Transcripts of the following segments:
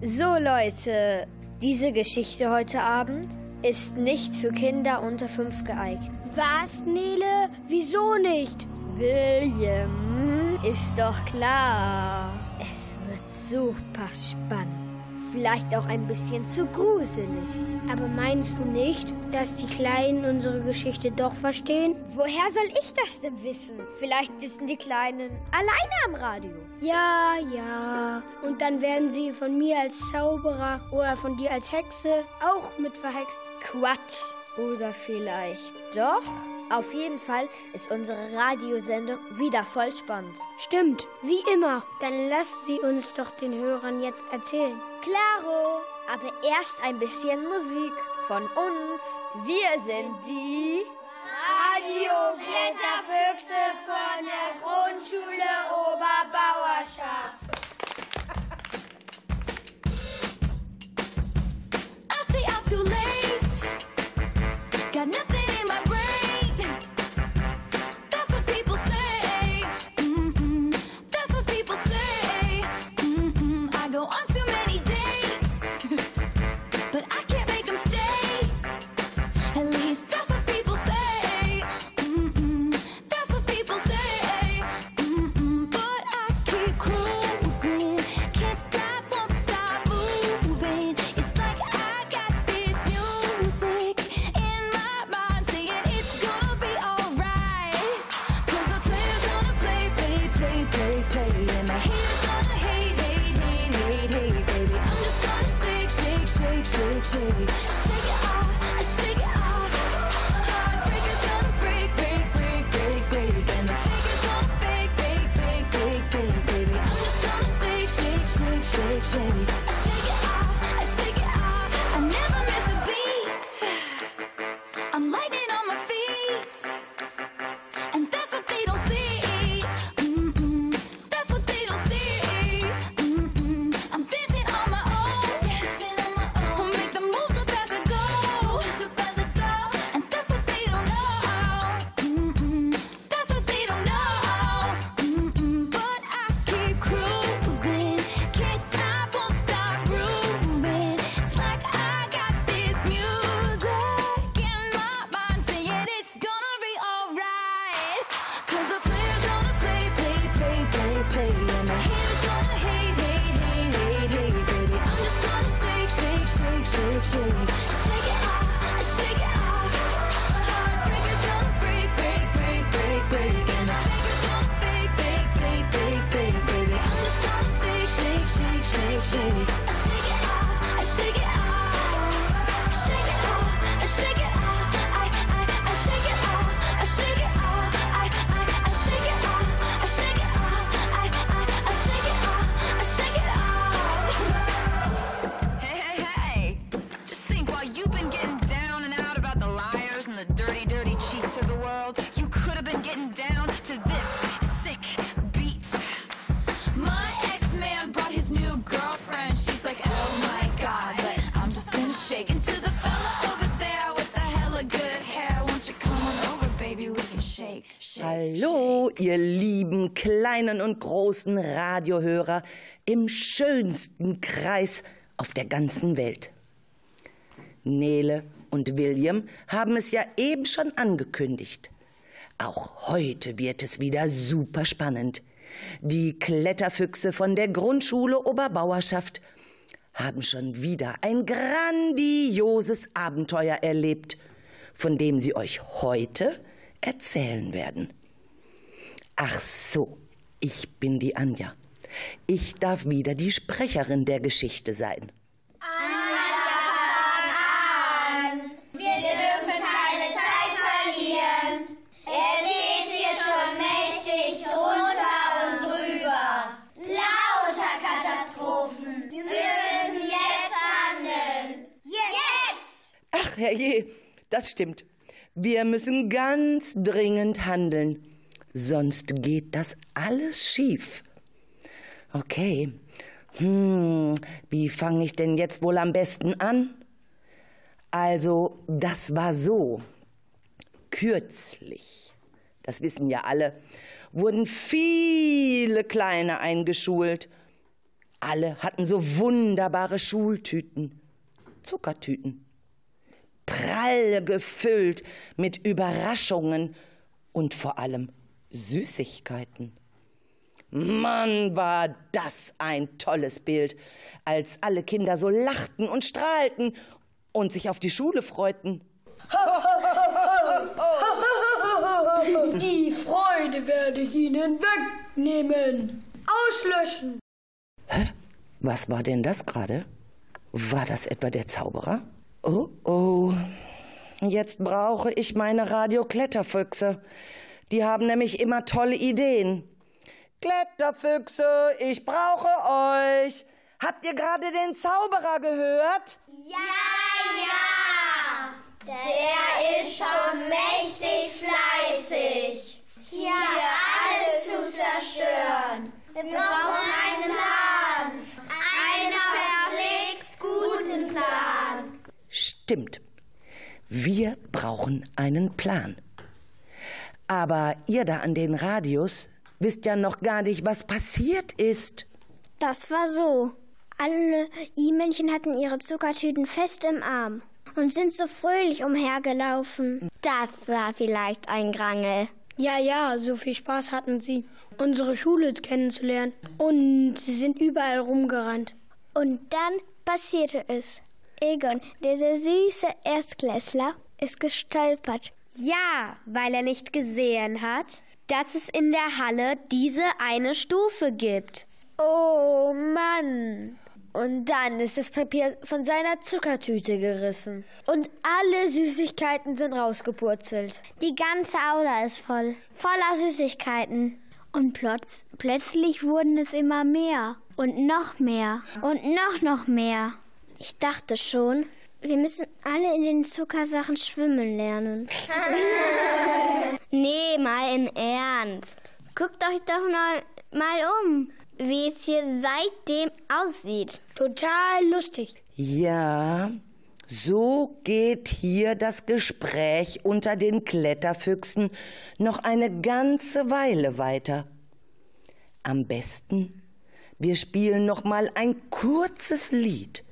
So Leute, diese Geschichte heute Abend ist nicht für Kinder unter fünf geeignet. Was, Nele? Wieso nicht? William, ist doch klar. Es wird super spannend. Vielleicht auch ein bisschen zu gruselig. Aber meinst du nicht, dass die Kleinen unsere Geschichte doch verstehen? Woher soll ich das denn wissen? Vielleicht sitzen die Kleinen alleine am Radio. Ja, ja. Und dann werden sie von mir als Zauberer oder von dir als Hexe auch mit verhext. Quatsch. Oder vielleicht doch? Auf jeden Fall ist unsere Radiosendung wieder voll spannend. Stimmt, wie immer. Dann lasst sie uns doch den Hörern jetzt erzählen. Claro, aber erst ein bisschen Musik von uns. Wir sind die Radio-Kletterfüchse von der Grundschule Oberbauerschaft. Shake, it off, I shake it off. Hallo, ihr lieben kleinen und großen Radiohörer im schönsten Kreis auf der ganzen Welt. Nele und William haben es ja eben schon angekündigt. Auch heute wird es wieder super spannend. Die Kletterfüchse von der Grundschule Oberbauerschaft haben schon wieder ein grandioses Abenteuer erlebt, von dem sie euch heute erzählen werden. Ach so, ich bin die Anja. Ich darf wieder die Sprecherin der Geschichte sein. Wir dürfen keine Zeit verlieren. Es geht hier schon mächtig drunter und drüber. Lauter Katastrophen. Wir müssen jetzt handeln. Jetzt! Ach, herrje, das stimmt. Wir müssen ganz dringend handeln. Sonst geht das alles schief. Okay. Hm, wie fange ich denn jetzt wohl am besten an? Also, das war so. Kürzlich, das wissen ja alle, wurden viele Kleine eingeschult. Alle hatten so wunderbare Schultüten, Zuckertüten, prall gefüllt mit Überraschungen und vor allem Süßigkeiten. Mann, war das ein tolles Bild, als alle Kinder so lachten und strahlten und sich auf die Schule freuten. Die Freude werde ich Ihnen wegnehmen. Auslöschen. Was war denn das gerade? War das etwa der Zauberer? Oh, oh. Jetzt brauche ich meine Radiokletterfüchse. Die haben nämlich immer tolle Ideen. Kletterfüchse, ich brauche euch. Habt ihr gerade den Zauberer gehört? Ja, ja. Der ist schon mächtig fleißig. Hier alles zu zerstören. Wir brauchen einen Plan. Einen verflixt guten Plan. Stimmt. Wir brauchen einen Plan. Aber ihr da an den Radios wisst ja noch gar nicht, was passiert ist. Das war so. Alle I-Männchen hatten ihre Zuckertüten fest im Arm und sind so fröhlich umhergelaufen. Das war vielleicht ein Grangel. Ja, ja, so viel Spaß hatten sie, unsere Schule kennenzulernen. Und sie sind überall rumgerannt. Und dann passierte es. Egon, dieser süße Erstklässler, ist gestolpert. Ja, weil er nicht gesehen hat, dass es in der Halle diese eine Stufe gibt. Oh Mann. Und dann ist das Papier von seiner Zuckertüte gerissen. Und alle Süßigkeiten sind rausgepurzelt. Die ganze Aula ist voll. Voller Süßigkeiten. Und plötz plötzlich wurden es immer mehr. Und noch mehr. Und noch, noch mehr. Ich dachte schon, wir müssen alle in den Zuckersachen schwimmen lernen. Nee, mal in Ernst. Guckt euch doch mal, mal um, wie es hier seitdem aussieht. Total lustig. Ja, so geht hier das Gespräch unter den Kletterfüchsen noch eine ganze Weile weiter. Am besten, wir spielen noch mal ein kurzes Lied.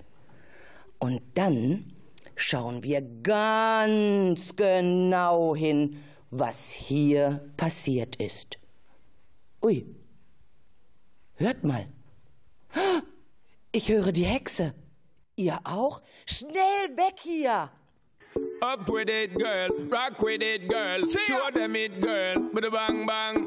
Und dann schauen wir ganz genau hin, was hier passiert ist. Ui, hört mal. Ich höre die Hexe. Ihr auch? Schnell weg hier! Up with it, girl. Rock with it, girl. Show them it, girl. Bada bang bang.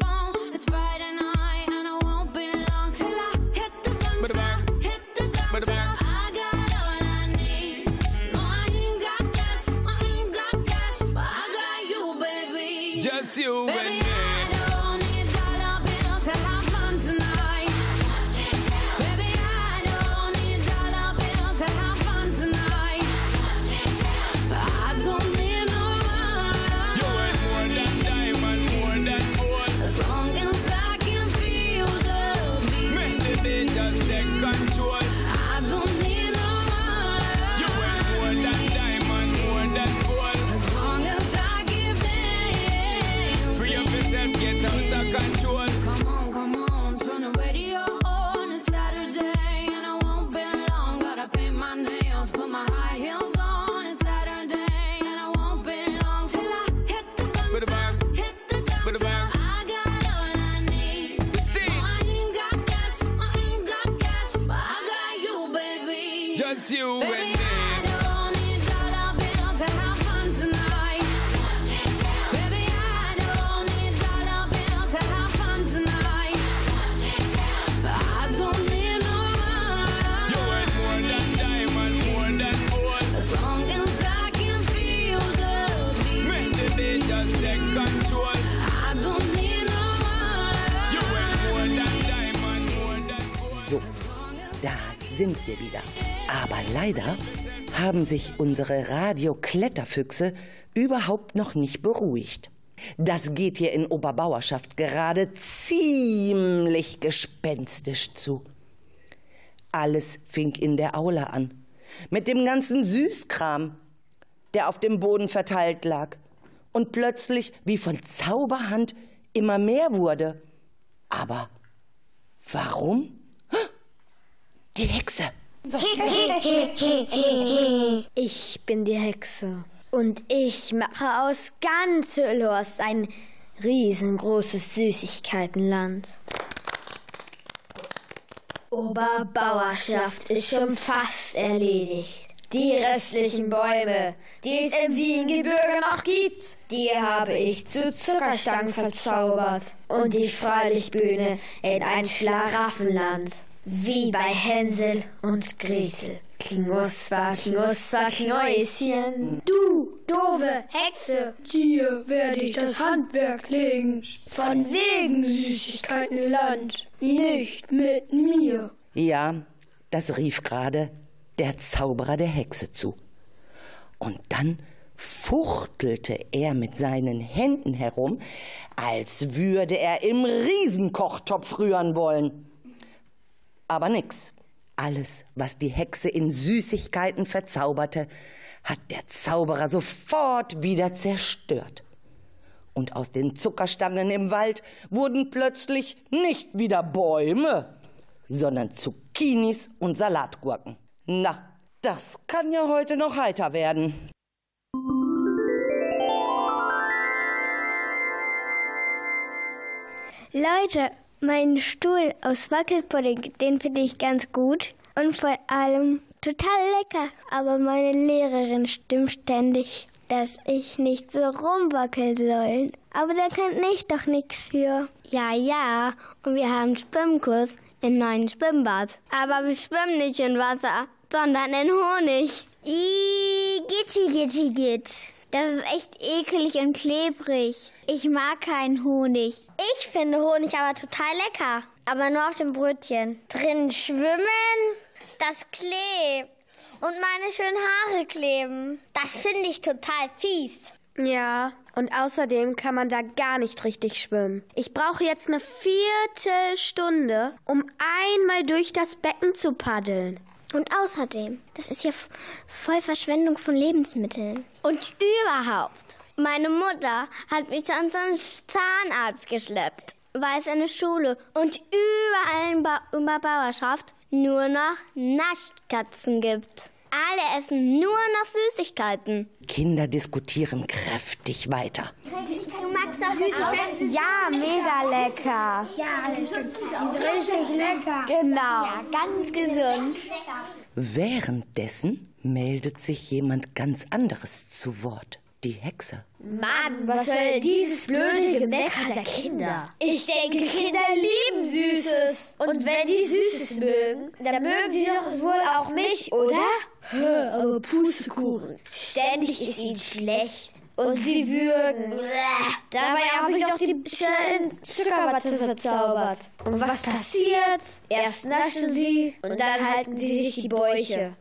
haben sich unsere Radio-Kletterfüchse überhaupt noch nicht beruhigt. Das geht hier in Oberbauerschaft gerade ziemlich gespenstisch zu. Alles fing in der Aula an. mit dem ganzen Süßkram, der auf dem Boden verteilt lag und plötzlich wie von Zauberhand immer mehr wurde. Aber warum? Die Hexe. Ich bin die Hexe. Und ich mache aus ganz Hüllhorst ein riesengroßes Süßigkeitenland. Oberbauerschaft ist schon fast erledigt. Die restlichen Bäume, die es im Wiengebirge noch gibt, die habe ich zu Zuckerstangen verzaubert und die Freilichtbühne in ein Schlaraffenland. Wie bei Hänsel und Gretel. Knusper, knusper, Knäuschen. Du, doofe Hexe, dir werde ich das Handwerk legen. Von wegen Süßigkeitenland, nicht mit mir. Ja, das rief gerade der Zauberer der Hexe zu. Und dann fuchtelte er mit seinen Händen herum, als würde er im Riesenkochtopf rühren wollen. Aber nix. Alles, was die Hexe in Süßigkeiten verzauberte, hat der Zauberer sofort wieder zerstört. Und aus den Zuckerstangen im Wald wurden plötzlich nicht wieder Bäume, sondern Zucchinis und Salatgurken. Na, das kann ja heute noch heiter werden. Leute, mein Stuhl aus Wackelpudding, den finde ich ganz gut und vor allem total lecker. Aber meine Lehrerin stimmt ständig, dass ich nicht so rumwackeln soll. Aber da kann ich doch nichts für. Ja, ja, und wir haben Schwimmkurs in neuen Schwimmbad. Aber wir schwimmen nicht in Wasser, sondern in Honig. Ih, gitti, gitti, git. Das ist echt ekelig und klebrig. Ich mag keinen Honig. Ich finde Honig aber total lecker. Aber nur auf dem Brötchen. Drin schwimmen, das klebt. Und meine schönen Haare kleben. Das finde ich total fies. Ja, und außerdem kann man da gar nicht richtig schwimmen. Ich brauche jetzt eine Viertelstunde, um einmal durch das Becken zu paddeln. Und außerdem, das ist ja voll Verschwendung von Lebensmitteln. Und überhaupt, meine Mutter hat mich dann zum Zahnarzt geschleppt, weil es eine Schule und überall in ba in der Bauerschaft nur noch Naschkatzen gibt. Alle essen nur noch Süßigkeiten. Kinder diskutieren kräftig weiter. Du magst doch süße Ja, mega lecker. Ja, das sind richtig lecker. Genau. Ganz gesund. Währenddessen meldet sich jemand ganz anderes zu Wort. Die Hexe. Mann, was soll dieses blöde Gemecker der Kinder? Ich denke, Kinder lieben Süßes. Und wenn die Süßes mögen, dann mögen sie doch wohl auch mich, oder? Aber Pustekuchen. Ständig ist ihnen schlecht. Und sie würgen. Dabei habe ich doch die schönen Zuckerwatte verzaubert. Und was passiert? Erst naschen sie und dann halten sie sich die Bäuche.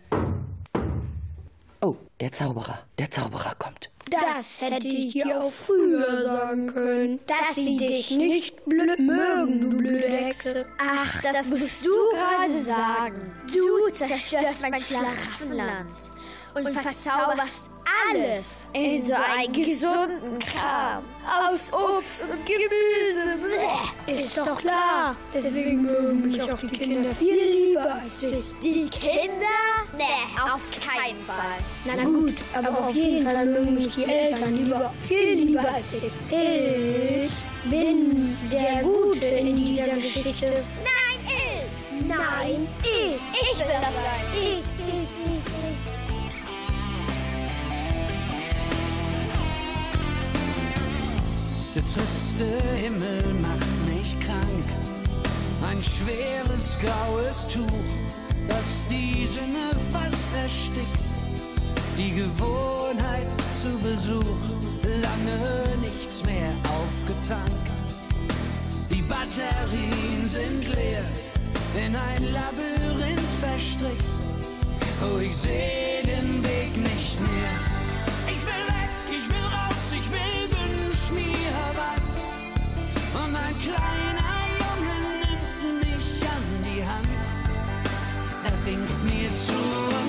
Oh, der Zauberer. Der Zauberer kommt. Das hätte ich dir auch früher sagen können. Dass sie dich nicht blöd mögen, du blöde Hexe. Ach, das musst du gerade sagen. Du zerstörst mein Schlaraffenland und verzauberst alles in so einen gesunden Kram. Aus Obst und Gemüse. Bäh. Ist doch klar. Deswegen mögen mich auch die Kinder viel lieber als dich. Die Kinder? Nee, auf keinen Fall. Na gut, aber auf jeden Fall mögen mich die Eltern lieber, viel lieber als dich. Ich bin der Gute in dieser Geschichte. Nein, ich. Nein, Ich. Ich will das sein. Ich, ich, ich, triste Himmel macht mich krank. Ein schweres graues Tuch, das die Sinne fast erstickt. Die Gewohnheit zu Besuch, lange nichts mehr aufgetankt. Die Batterien sind leer, in ein Labyrinth verstrickt. Oh, ich seh den Weg nicht mehr. Ich will weg, ich will raus, ich will wünsch mir. Ein kleiner Junge nimmt mich an die Hand. Er winkt mir zu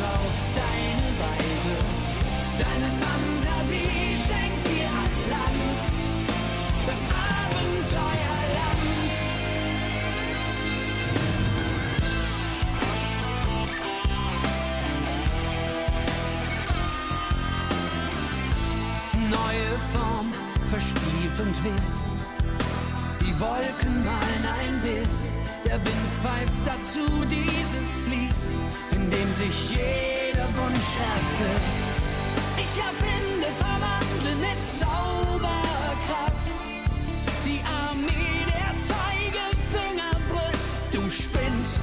auf deine Weise. Deine Fantasie schenkt dir ein Land, das Abenteuerland. Neue Form, verspielt und wild. Die Wolken malen ein Bild, der Wind pfeift dazu dieses Lied, in dem sich jeder Wunsch erfüllt. Ich erfinde, verwandle mit Zauberkraft die Armee der Zeigefinger brüllt. Du spinnst,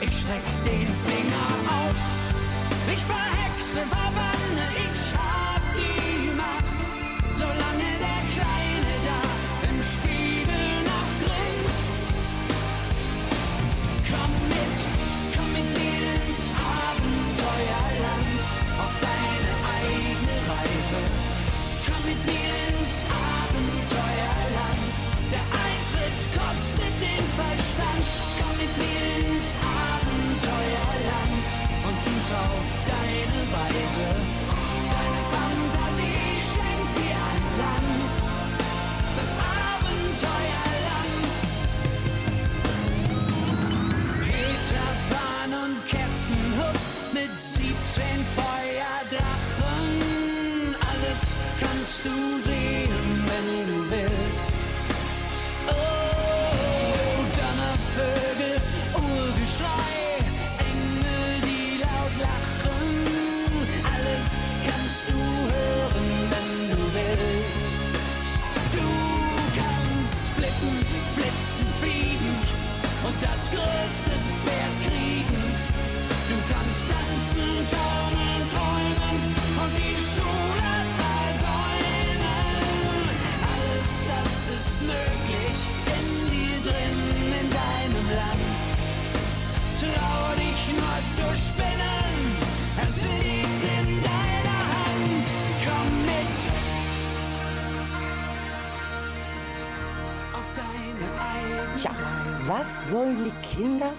ich streck den Finger aus. Ich verhexe, verbanne, ich mir ins Abenteuerland und tu's auf deine Weise. Deine Fantasie schenkt dir ein Land. Das Abenteuerland. Peter Pan und Captain Hook mit 17 Feuerdrachen. Alles kannst du sehen, wenn du willst. Das Pferd kriegen. Du kannst tanzen, taumeln, träumen und die Schule versäumen. Alles das ist möglich in dir drin, in deinem Land. Trau dich nur zu spinnen, Tja, was sollen die Kinder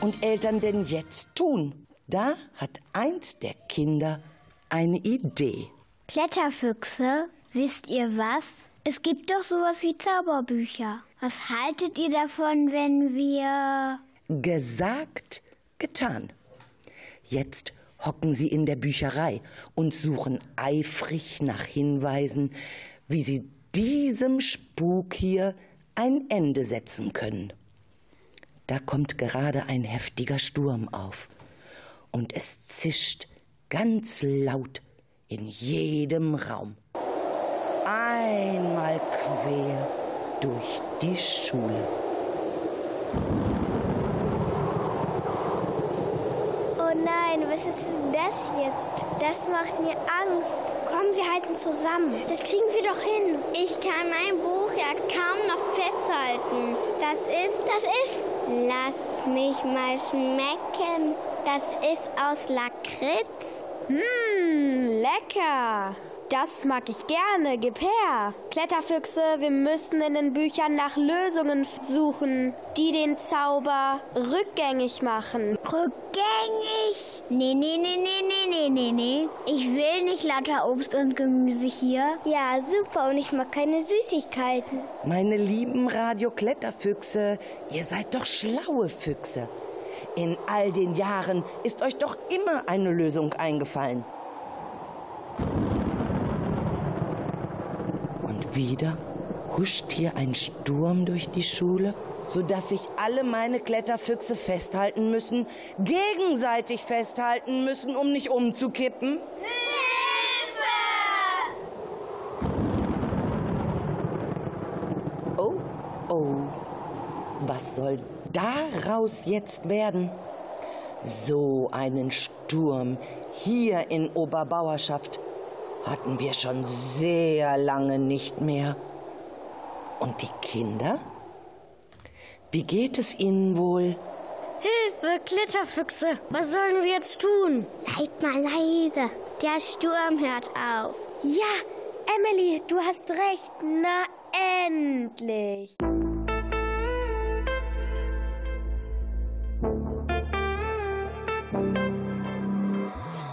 und Eltern denn jetzt tun? Da hat eins der Kinder eine Idee. Kletterfüchse, wisst ihr was? Es gibt doch sowas wie Zauberbücher. Was haltet ihr davon, wenn wir... Gesagt, getan. Jetzt hocken sie in der Bücherei und suchen eifrig nach Hinweisen, wie sie diesem Spuk hier ein Ende setzen können. Da kommt gerade ein heftiger Sturm auf und es zischt ganz laut in jedem Raum. Einmal quer durch die Schule. Oh nein, was ist denn das jetzt? Das macht mir Angst. Komm, wir halten zusammen. Das kriegen wir doch hin. Ich kann mein Buch ja kaum noch festhalten. Das ist, das ist. Lass mich mal schmecken. Das ist aus Lakritz. Mmm, lecker. Das mag ich gerne. Gib her. Kletterfüchse, wir müssen in den Büchern nach Lösungen suchen, die den Zauber rückgängig machen. Rückgängig? Nee, nee, nee, nee, nee, nee, nee, nee. Ich will nicht lauter Obst und Gemüse hier. Ja, super. Und ich mag keine Süßigkeiten. Meine lieben Radio-Kletterfüchse, ihr seid doch schlaue Füchse. In all den Jahren ist euch doch immer eine Lösung eingefallen. Wieder huscht hier ein Sturm durch die Schule, sodass sich alle meine Kletterfüchse festhalten müssen, gegenseitig festhalten müssen, um nicht umzukippen. Oh, oh. Was soll daraus jetzt werden? So einen Sturm hier in Oberbauerschaft hatten wir schon sehr lange nicht mehr. Und die Kinder? Wie geht es ihnen wohl? Hilfe, Kletterfüchse. Was sollen wir jetzt tun? Seid mal leise. Der Sturm hört auf. Ja, Emily, du hast recht. Na, endlich.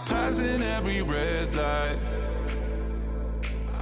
Passing every red light.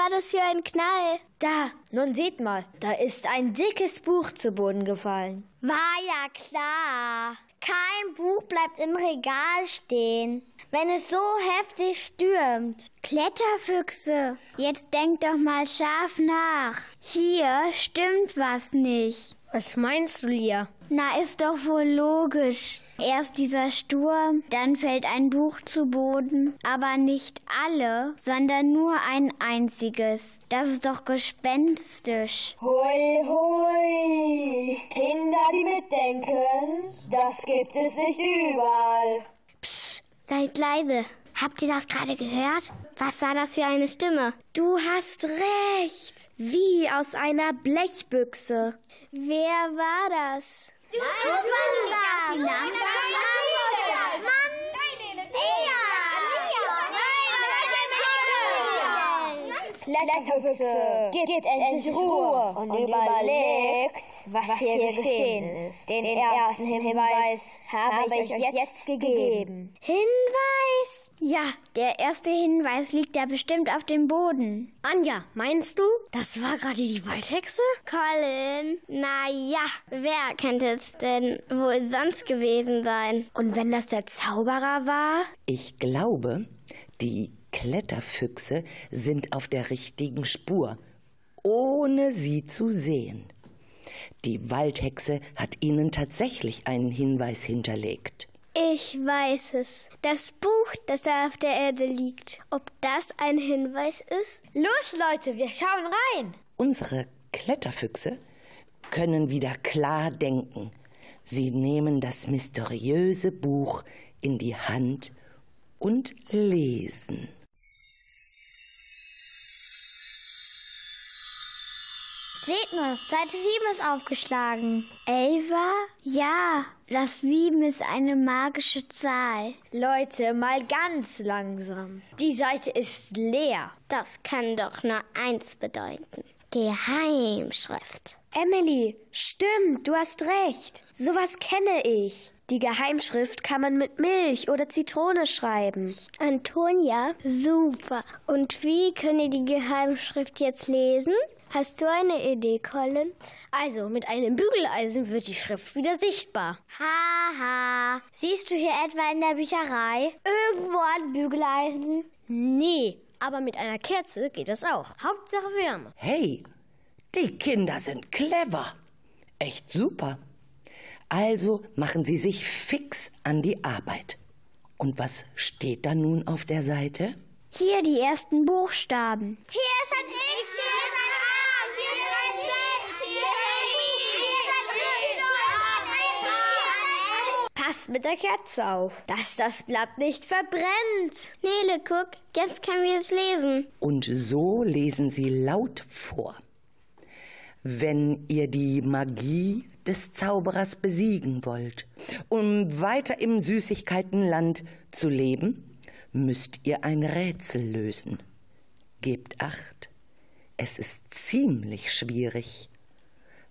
War das für ein Knall? Da, nun seht mal, da ist ein dickes Buch zu Boden gefallen. War ja klar. Kein Buch bleibt im Regal stehen, wenn es so heftig stürmt. Kletterfüchse, jetzt denkt doch mal scharf nach. Hier stimmt was nicht. Was meinst du, Lia? Na, ist doch wohl logisch. Erst dieser Sturm, dann fällt ein Buch zu Boden, aber nicht alle, sondern nur ein einziges. Das ist doch gespenstisch. Hui, hui. Kinder, die mitdenken, das gibt es nicht überall. Psst, seid leise. Habt ihr das gerade gehört? Was war das für eine Stimme? Du hast recht. Wie aus einer Blechbüchse. Wer war das? Du warst die langsam Mann! Kletterfüchse, gibt endlich Ruhe und überlegt, was hier geschehen ist. Den ersten Hinweis habe ich euch jetzt gegeben. Hinweis! Ja, der erste Hinweis liegt ja bestimmt auf dem Boden. Anja, meinst du, das war gerade die Waldhexe? Colin, na ja, wer könnte es denn wohl sonst gewesen sein? Und wenn das der Zauberer war? Ich glaube, die Kletterfüchse sind auf der richtigen Spur, ohne sie zu sehen. Die Waldhexe hat ihnen tatsächlich einen Hinweis hinterlegt. Ich weiß es. Das Buch, das da auf der Erde liegt. Ob das ein Hinweis ist? Los, Leute, wir schauen rein. Unsere Kletterfüchse können wieder klar denken. Sie nehmen das mysteriöse Buch in die Hand und lesen. Seht nur, Seite 7 ist aufgeschlagen. Elva? Ja, das 7 ist eine magische Zahl. Leute, mal ganz langsam. Die Seite ist leer. Das kann doch nur eins bedeuten. Geheimschrift. Emily, stimmt, du hast recht. Sowas kenne ich. Die Geheimschrift kann man mit Milch oder Zitrone schreiben. Antonia, super. Und wie können ihr die Geheimschrift jetzt lesen? Hast du eine Idee, Colin? Also, mit einem Bügeleisen wird die Schrift wieder sichtbar. Haha. Ha. Siehst du hier etwa in der Bücherei irgendwo ein Bügeleisen? Nee, aber mit einer Kerze geht das auch. Hauptsache Wärme. Hey, die Kinder sind clever. Echt super. Also machen sie sich fix an die Arbeit. Und was steht da nun auf der Seite? Hier die ersten Buchstaben. Hier ist ein X. passt mit der Kerze auf, dass das Blatt nicht verbrennt. Nele, guck, jetzt können wir es lesen. Und so lesen sie laut vor. Wenn ihr die Magie des Zauberers besiegen wollt, um weiter im Süßigkeitenland zu leben, müsst ihr ein Rätsel lösen. Gebt acht, es ist ziemlich schwierig.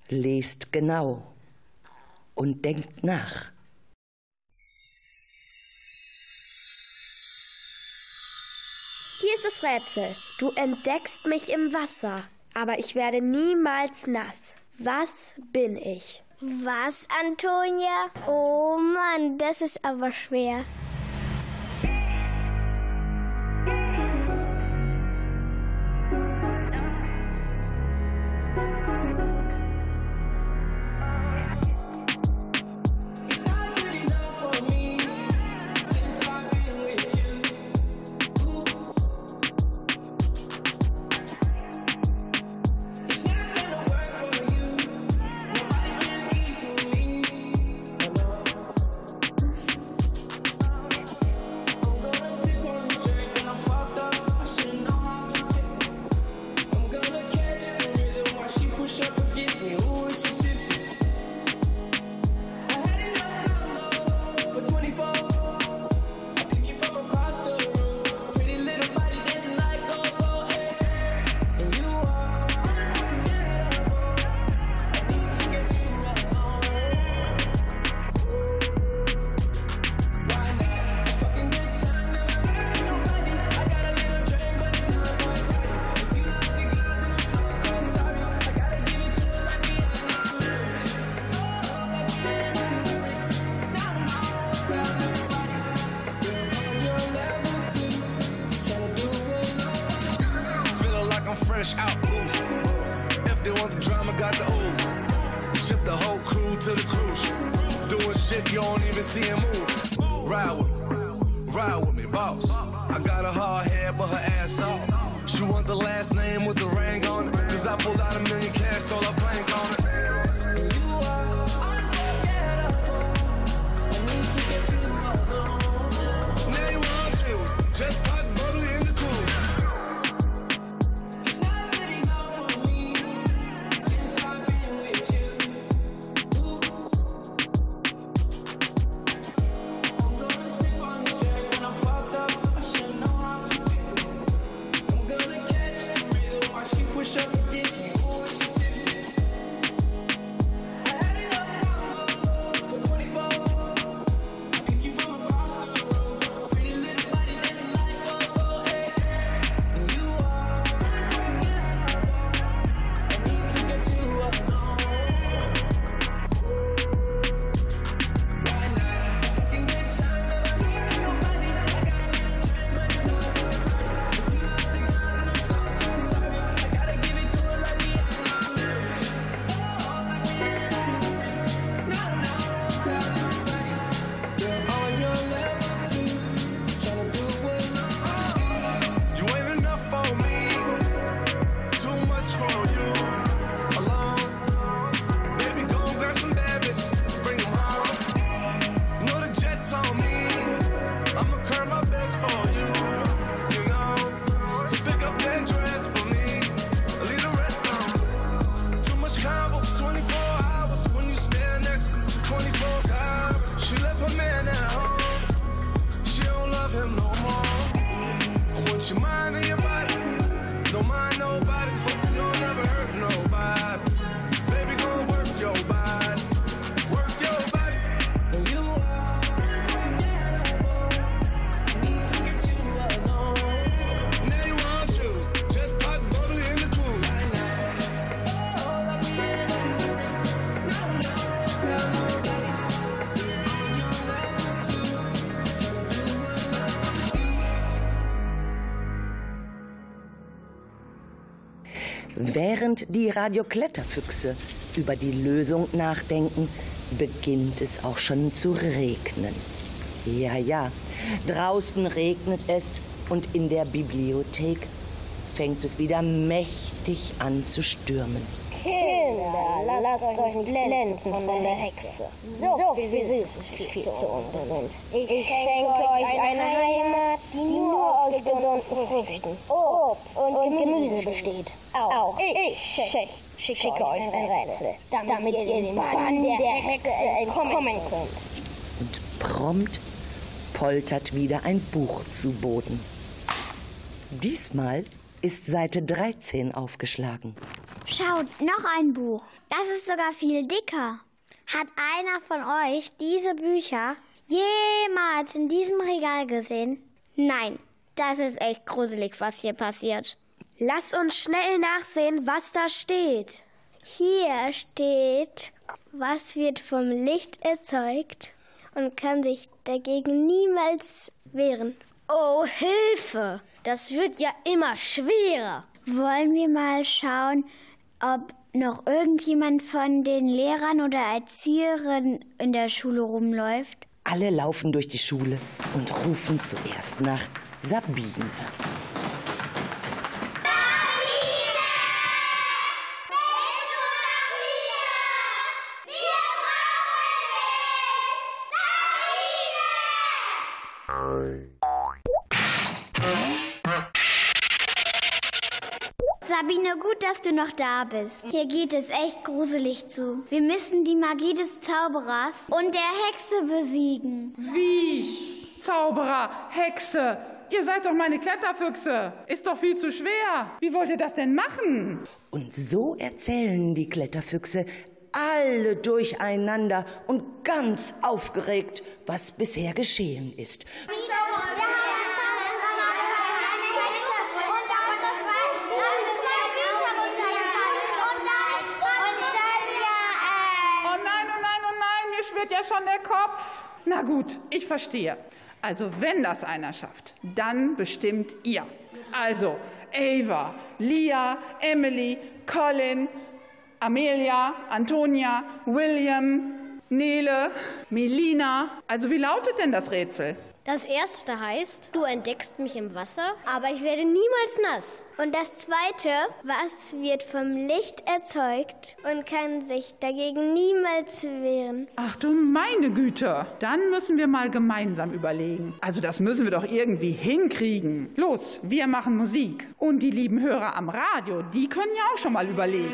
Lest genau und denkt nach. Hier ist das Rätsel. Du entdeckst mich im Wasser, aber ich werde niemals nass. Was bin ich? Was, Antonia? Oh Mann, das ist aber schwer. hard hair, but her ass off. She want the last name with the ring on it. Cause I pulled out a million cash, told her blank on it. Just die Radiokletterfüchse über die Lösung nachdenken, beginnt es auch schon zu regnen. Ja, ja, draußen regnet es und in der Bibliothek fängt es wieder mächtig an zu stürmen. Kinder, lasst euch nicht blenden von der Hexe. So viel Süßes viel zu uns sind. Ich schenke euch eine Heimat, die nur aus gesunden Früchten, Obst und Gemüse besteht. Auch ich schicke, schicke euch ein Rätsel, damit ihr den Bann der Hexe entkommen könnt. Und prompt poltert wieder ein Buch zu Boden. Diesmal ist Seite 13 aufgeschlagen. Schaut, noch ein Buch. Das ist sogar viel dicker. Hat einer von euch diese Bücher jemals in diesem Regal gesehen? Nein, das ist echt gruselig, was hier passiert. Lass uns schnell nachsehen, was da steht. Hier steht, was wird vom Licht erzeugt und kann sich dagegen niemals wehren. Oh, Hilfe! Das wird ja immer schwerer. Wollen wir mal schauen, ob noch irgendjemand von den Lehrern oder Erzieherinnen in der Schule rumläuft? Alle laufen durch die Schule und rufen zuerst nach Sabine. Sabine, gut, dass du noch da bist. Hier geht es echt gruselig zu. Wir müssen die Magie des Zauberers und der Hexe besiegen. Wie? Zauberer, Hexe, ihr seid doch meine Kletterfüchse. Ist doch viel zu schwer. Wie wollt ihr das denn machen? Und so erzählen die Kletterfüchse alle durcheinander und ganz aufgeregt, was bisher geschehen ist. Oh nein, oh nein, oh ja schon der Kopf. Na gut, ich verstehe. Also wenn das einer schafft, dann bestimmt ihr. Also Ava, Lia, Emily, Colin, Amelia, Antonia, William, Nele, Melina. Also wie lautet denn das Rätsel? Das erste heißt, du entdeckst mich im Wasser, aber ich werde niemals nass. Und das zweite, was wird vom Licht erzeugt und kann sich dagegen niemals wehren? Ach du meine Güte, dann müssen wir mal gemeinsam überlegen. Also das müssen wir doch irgendwie hinkriegen. Los, wir machen Musik. Und die lieben Hörer am Radio, die können ja auch schon mal überlegen.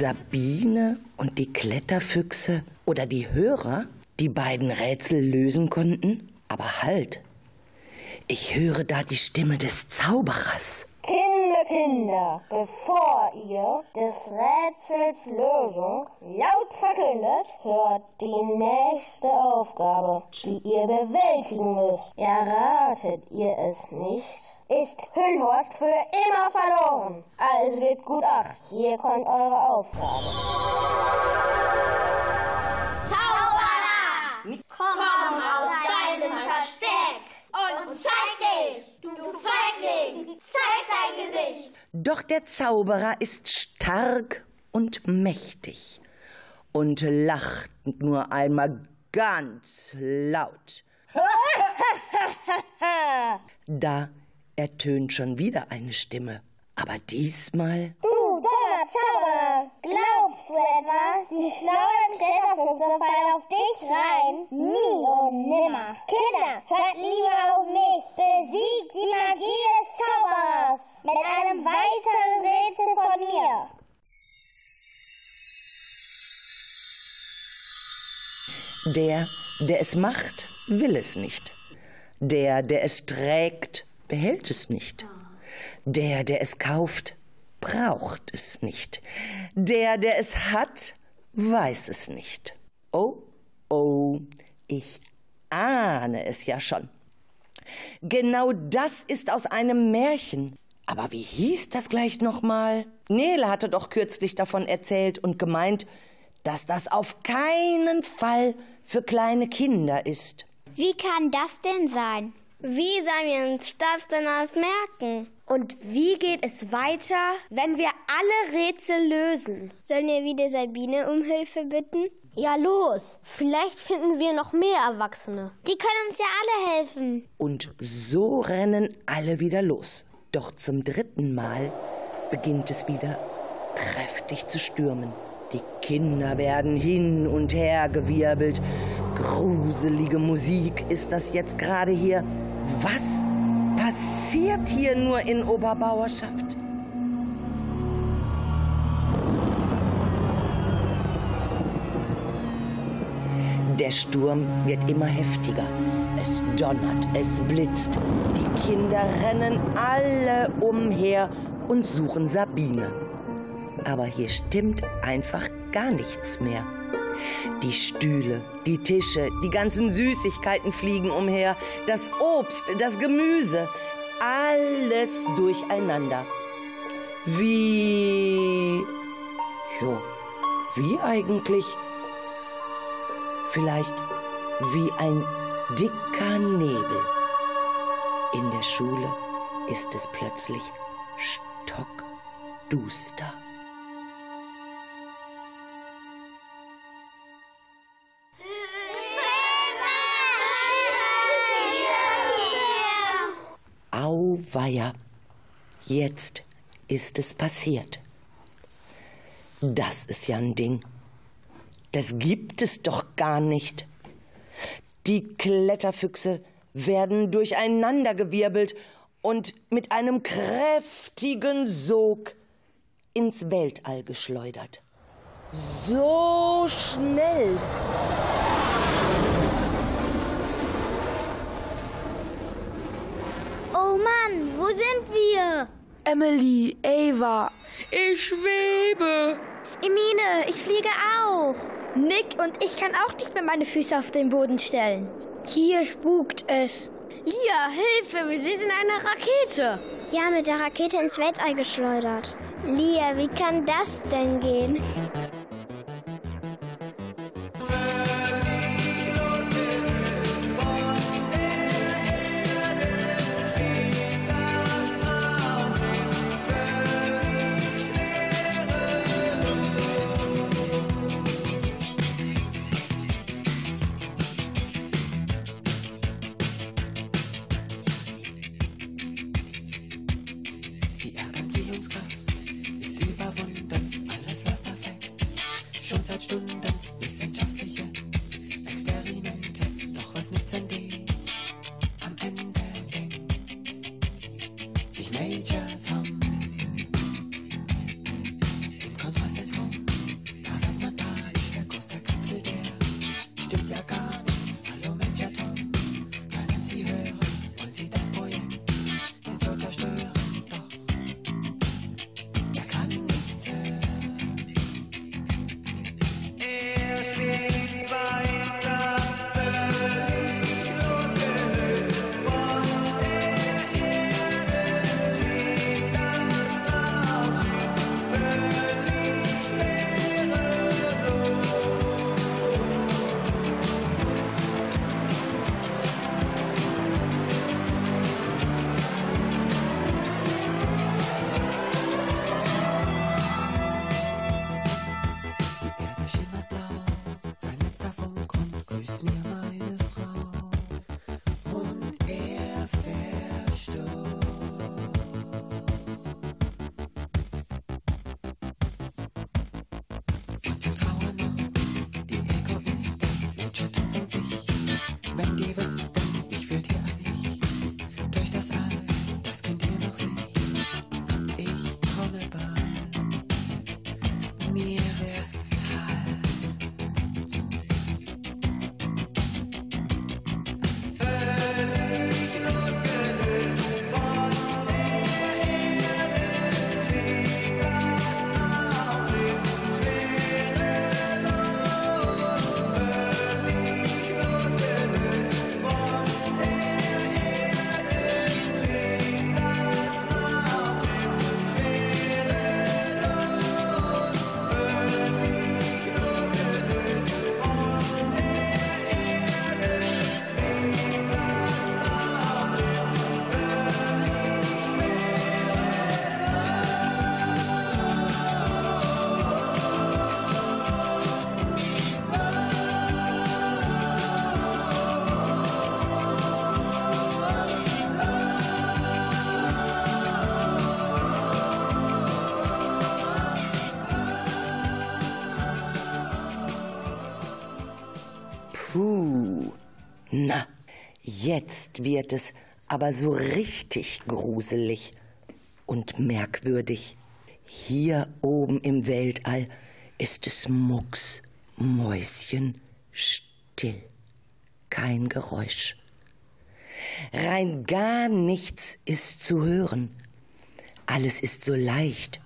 Sabine und die Kletterfüchse oder die Hörer die beiden Rätsel lösen konnten? Aber halt, ich höre da die Stimme des Zauberers. Bevor ihr des Rätsels Lösung laut verkündet, hört die nächste Aufgabe, die ihr bewältigen müsst. Erratet ihr es nicht, ist Hüllhorst für immer verloren. Also gebt gut Acht, hier kommt eure Aufgabe. Zauberer! Komm aus deinem Versteck und zeig dich! Du Feigling! Zeig dein Gesicht! Doch der Zauberer ist stark und mächtig und lacht nur einmal ganz laut. Da ertönt schon wieder eine Stimme, aber diesmal Du dummer Zauberer, glaubst etwa, die schlauen Kletterfüchse fallen auf dich rein? Nie und nimmer. Kinder, hört lieber auf mich. Besiegt die Magie des Zauberers mit einem weiteren Rätsel von mir. der, der es macht, will es nicht. Der, der es trägt, behält es nicht. Der, der es kauft, braucht es nicht. Der, der es hat, weiß es nicht. Oh, oh, ich ahne es ja schon. Genau das ist aus einem Märchen. Aber wie hieß das gleich nochmal? Nele hatte doch kürzlich davon erzählt und gemeint, dass das auf keinen Fall für kleine Kinder ist. Wie kann das denn sein? Wie sollen wir uns das denn alles merken? Und wie geht es weiter, wenn wir alle Rätsel lösen? Sollen wir wieder Sabine um Hilfe bitten? Ja, los. Vielleicht finden wir noch mehr Erwachsene. Die können uns ja alle helfen. Und so rennen alle wieder los. Doch zum dritten Mal beginnt es wieder kräftig zu stürmen. Die Kinder werden hin und her gewirbelt. Gruselige Musik ist das jetzt gerade hier. Was passiert hier nur in Oberbauerschaft? Der Sturm wird immer heftiger. Es donnert, es blitzt. Die Kinder rennen alle umher und suchen Sabine. Aber hier stimmt einfach gar nichts mehr. Die Stühle, die Tische, die ganzen Süßigkeiten fliegen umher, das Obst, das Gemüse, alles durcheinander. Wie. Jo, wie eigentlich? Vielleicht wie ein dicker Nebel. In der Schule ist es plötzlich stockduster. Auweia, jetzt ist es passiert. Das ist ja ein Ding. Das gibt es doch gar nicht. Die Kletterfüchse werden durcheinandergewirbelt und mit einem kräftigen Sog ins Weltall geschleudert. So schnell. Mann, wo sind wir? Emily, Ava, ich schwebe. Emine, ich fliege auch. Nick und ich kann auch nicht mehr meine Füße auf den Boden stellen. Hier spukt es. Lia, Hilfe, wir sind in einer Rakete. Ja, mit der Rakete ins Weltall geschleudert. Lia, wie kann das denn gehen? Schon me jetzt wird es aber so richtig gruselig und merkwürdig. Hier oben im Weltall ist es mucks, Mäuschen, still. Kein Geräusch. Rein gar nichts ist zu hören. Alles ist so leicht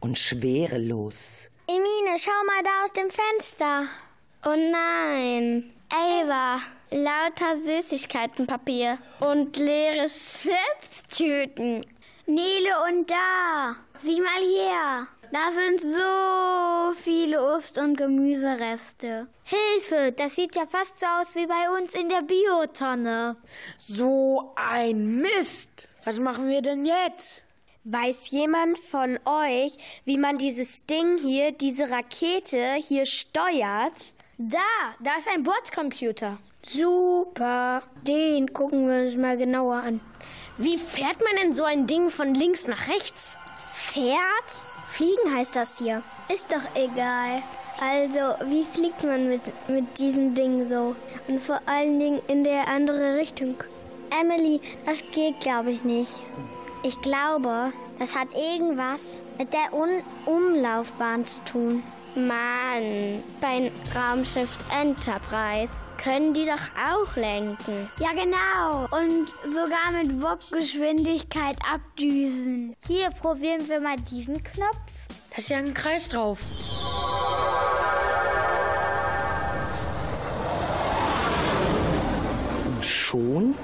und schwerelos. Emine, schau mal da aus dem Fenster. Oh nein. Ava, lauter Süßigkeitenpapier und leere Chipstüten. Nele und da. Sieh mal her. Da sind so viele Obst- und Gemüsereste. Hilfe, das sieht ja fast so aus wie bei uns in der Biotonne. So ein Mist. Was machen wir denn jetzt? Weiß jemand von euch, wie man dieses Ding hier, diese Rakete hier steuert? Da, da ist ein Bordcomputer. Super. Den gucken wir uns mal genauer an. Wie fährt man denn so ein Ding von links nach rechts? Fährt? Fliegen heißt das hier. Ist doch egal. Also, wie fliegt man mit, mit diesem Ding so? Und vor allen Dingen in der andere Richtung. Emily, das geht, glaube ich, nicht. Ich glaube, das hat irgendwas mit der Un Umlaufbahn zu tun. Mann, beim Raumschiff Enterprise können die doch auch lenken. Ja, genau. Und sogar mit Wop-Geschwindigkeit abdüsen. Hier probieren wir mal diesen Knopf. Da ist ja ein Kreis drauf. Und schon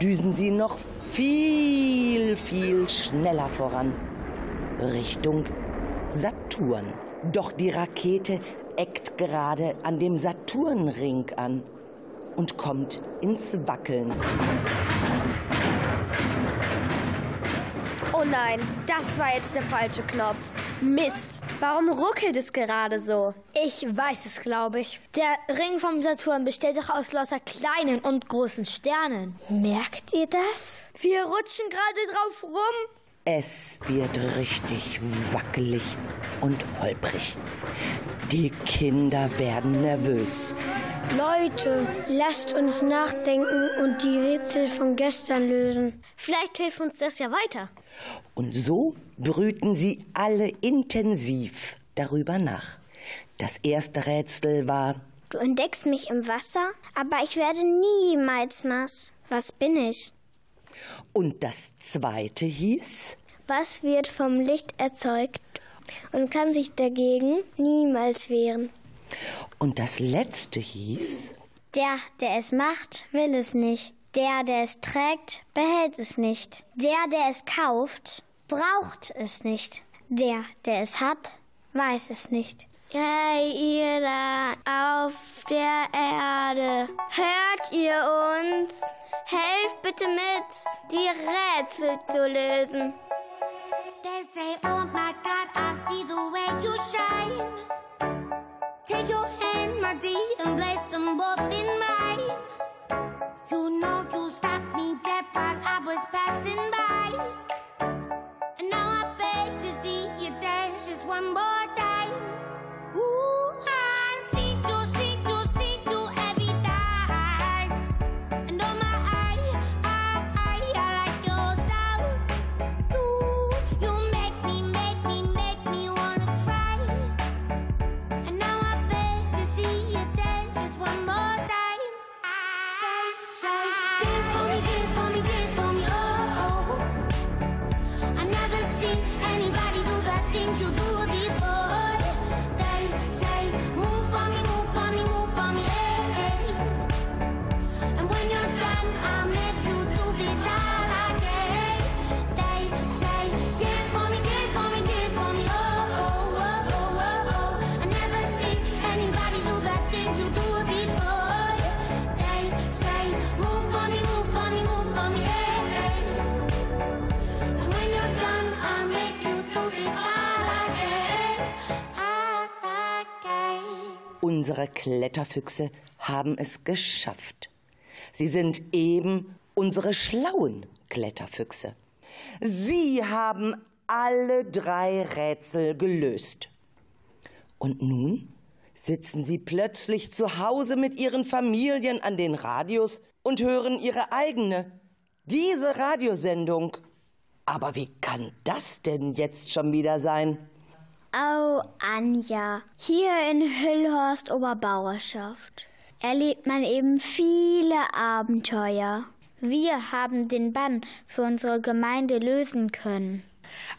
düsen sie noch viel, viel schneller voran. Richtung Saturn. Doch die Rakete eckt gerade an dem Saturnring an und kommt ins Wackeln. Oh nein, das war jetzt der falsche Knopf. Mist, warum ruckelt es gerade so? Ich weiß es, glaube ich. Der Ring vom Saturn besteht doch aus lauter kleinen und großen Sternen. Merkt ihr das? Wir rutschen gerade drauf rum. Es wird richtig wackelig und holprig. Die Kinder werden nervös. Leute, lasst uns nachdenken und die Rätsel von gestern lösen. Vielleicht hilft uns das ja weiter. Und so brüten sie alle intensiv darüber nach. Das erste Rätsel war, Du entdeckst mich im Wasser, aber ich werde niemals nass. Was bin ich? Und das zweite hieß, Was wird vom Licht erzeugt und kann sich dagegen niemals wehren? und das letzte hieß, Der, der es macht, will es nicht. Der, der es trägt, behält es nicht. Der, der es kauft, braucht es nicht. Der, der es hat, weiß es nicht. Hey, ihr da auf der Erde, hört ihr uns? Helft bitte mit, die Rätsel zu lösen. They say, oh my God, I see the way you shine. Take your hand, my dear, and place them both in mine. You know you stopped me dead while I was passing by. And now I beg to see you dance just one more unsere Kletterfüchse haben es geschafft. Sie sind eben unsere schlauen Kletterfüchse. Sie haben alle drei Rätsel gelöst. Und nun sitzen sie plötzlich zu Hause mit ihren Familien an den Radios und hören ihre eigene, diese Radiosendung. Aber wie kann das denn jetzt schon wieder sein? Oh, Anja, hier in Hüllhorst Oberbauerschaft erlebt man eben viele Abenteuer. Wir haben den Bann für unsere Gemeinde lösen können.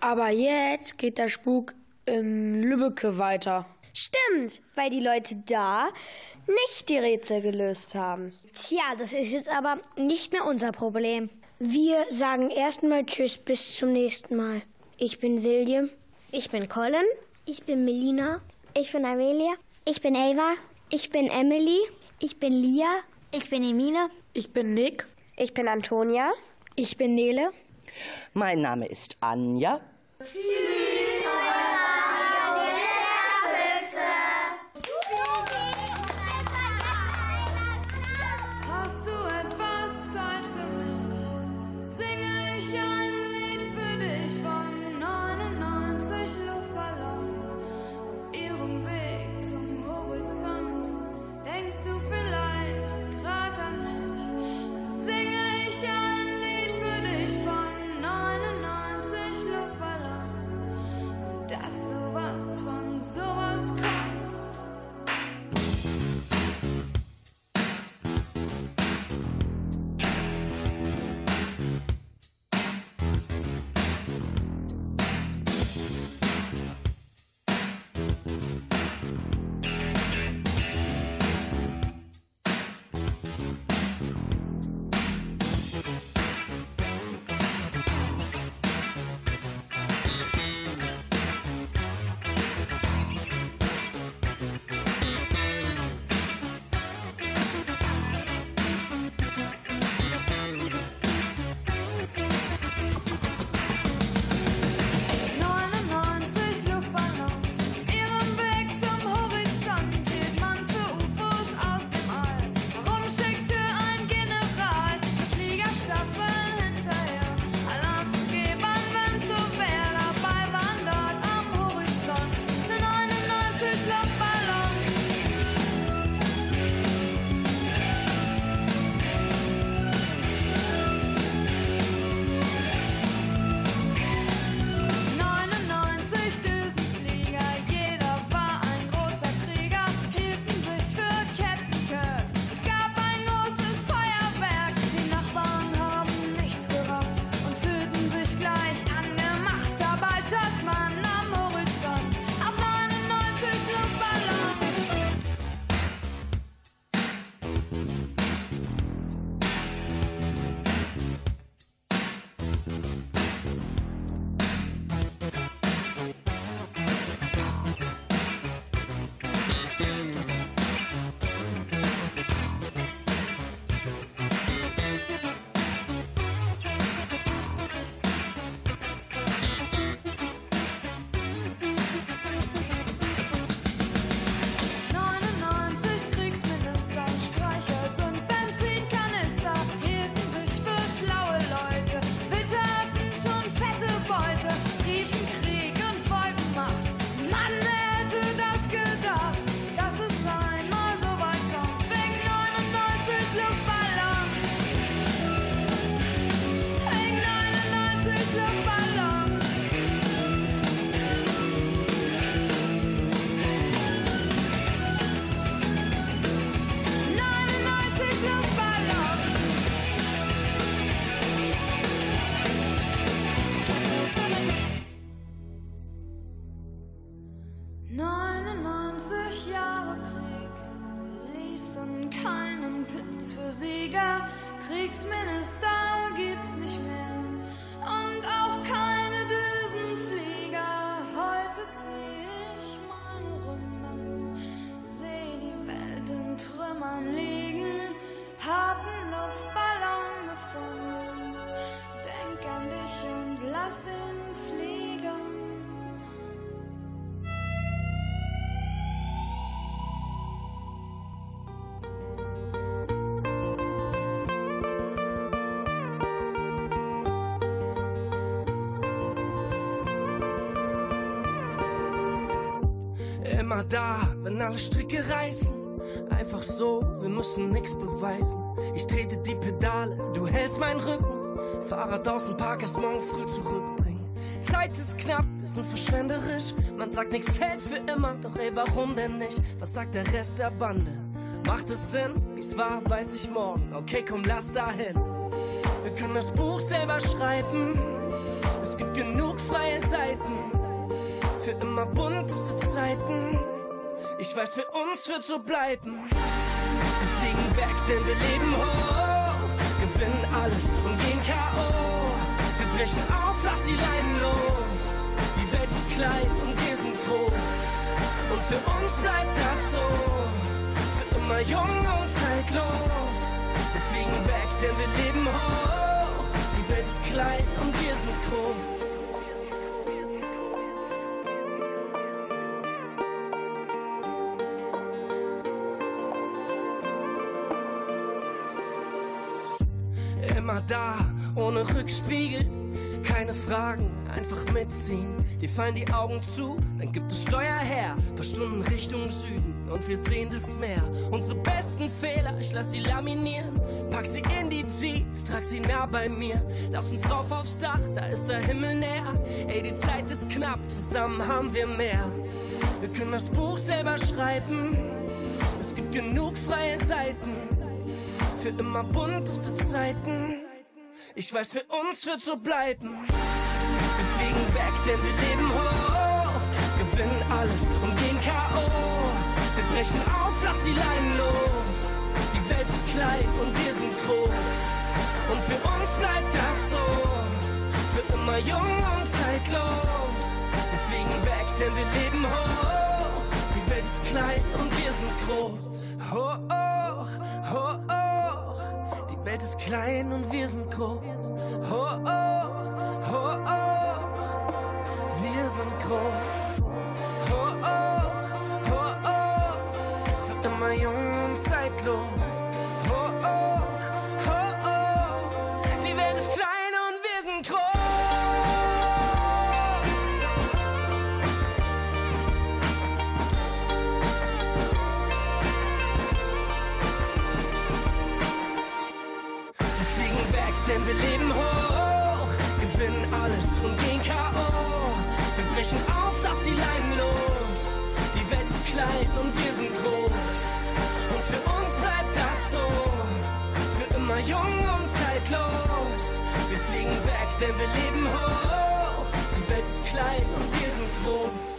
Aber jetzt geht der Spuk in Lübbecke weiter. Stimmt, weil die Leute da nicht die Rätsel gelöst haben. Tja, das ist jetzt aber nicht mehr unser Problem. Wir sagen erstmal Tschüss bis zum nächsten Mal. Ich bin William. Ich bin Colin. Ich bin Melina. Ich bin Amelia. Ich bin Ava. Ich bin Emily. Ich bin Lia. Ich bin Emine. Ich bin Nick. Ich bin Antonia. Ich bin Nele. Mein Name ist Anja. Hast Immer da, wenn alle Stricke reißen. Einfach so, wir müssen nix beweisen. Ich trete die Pedale, du hältst meinen Rücken. Fahrrad aus dem Park erst morgen früh zurückbringen. Zeit ist knapp, wir sind verschwenderisch. Man sagt, nichts hält für immer, doch ey, warum denn nicht? Was sagt der Rest der Bande? Macht es Sinn? Wie's war, weiß ich morgen. Okay, komm, lass dahin. Wir können das Buch selber schreiben. Es gibt genug freie Seiten. Für immer bunteste Zeiten. Ich weiß, für uns wird so bleiben. Wir fliegen weg, denn wir leben hoch. Gewinnen alles und gehen K.O. Wir brechen auf, lass die Leinen los. Die Welt ist klein und wir sind groß. Und für uns bleibt das so. Für immer jung und zeitlos. Wir fliegen weg, denn wir leben hoch. Die Welt ist klein und wir sind groß. Da, ohne Rückspiegel. Keine Fragen, einfach mitziehen. Dir fallen die Augen zu, dann gibt es Steuer her. Paar Stunden Richtung Süden und wir sehen das Meer. Unsere besten Fehler, ich lass sie laminieren. Pack sie in die Jeans, trag sie nah bei mir. Lass uns rauf aufs Dach, da ist der Himmel näher. Ey, die Zeit ist knapp, zusammen haben wir mehr. Wir können das Buch selber schreiben. Es gibt genug freie Seiten. Für immer bunteste Zeiten. Ich weiß, für uns wird so bleiben. Wir fliegen weg, denn wir leben hoch. Gewinnen alles und gehen K.O. Wir brechen auf, lass die Leinen los. Die Welt ist klein und wir sind groß. Und für uns bleibt das so. Für immer jung und zeitlos. Wir fliegen weg, denn wir leben hoch. Die Welt ist klein und wir sind groß. Hoch, hoch, hoch. Welt ist klein und wir sind groß. Hoch, hoch, hoch. Wir sind groß. Hoch, hoch, hoch. Für immer jung und zeitlos. Hoch, hoch, auf, lass die Leinen los. Die Welt ist klein und wir sind groß. Und für uns bleibt das so. Für immer jung und zeitlos. Wir fliegen weg, denn wir leben hoch. Die Welt ist klein und wir sind groß.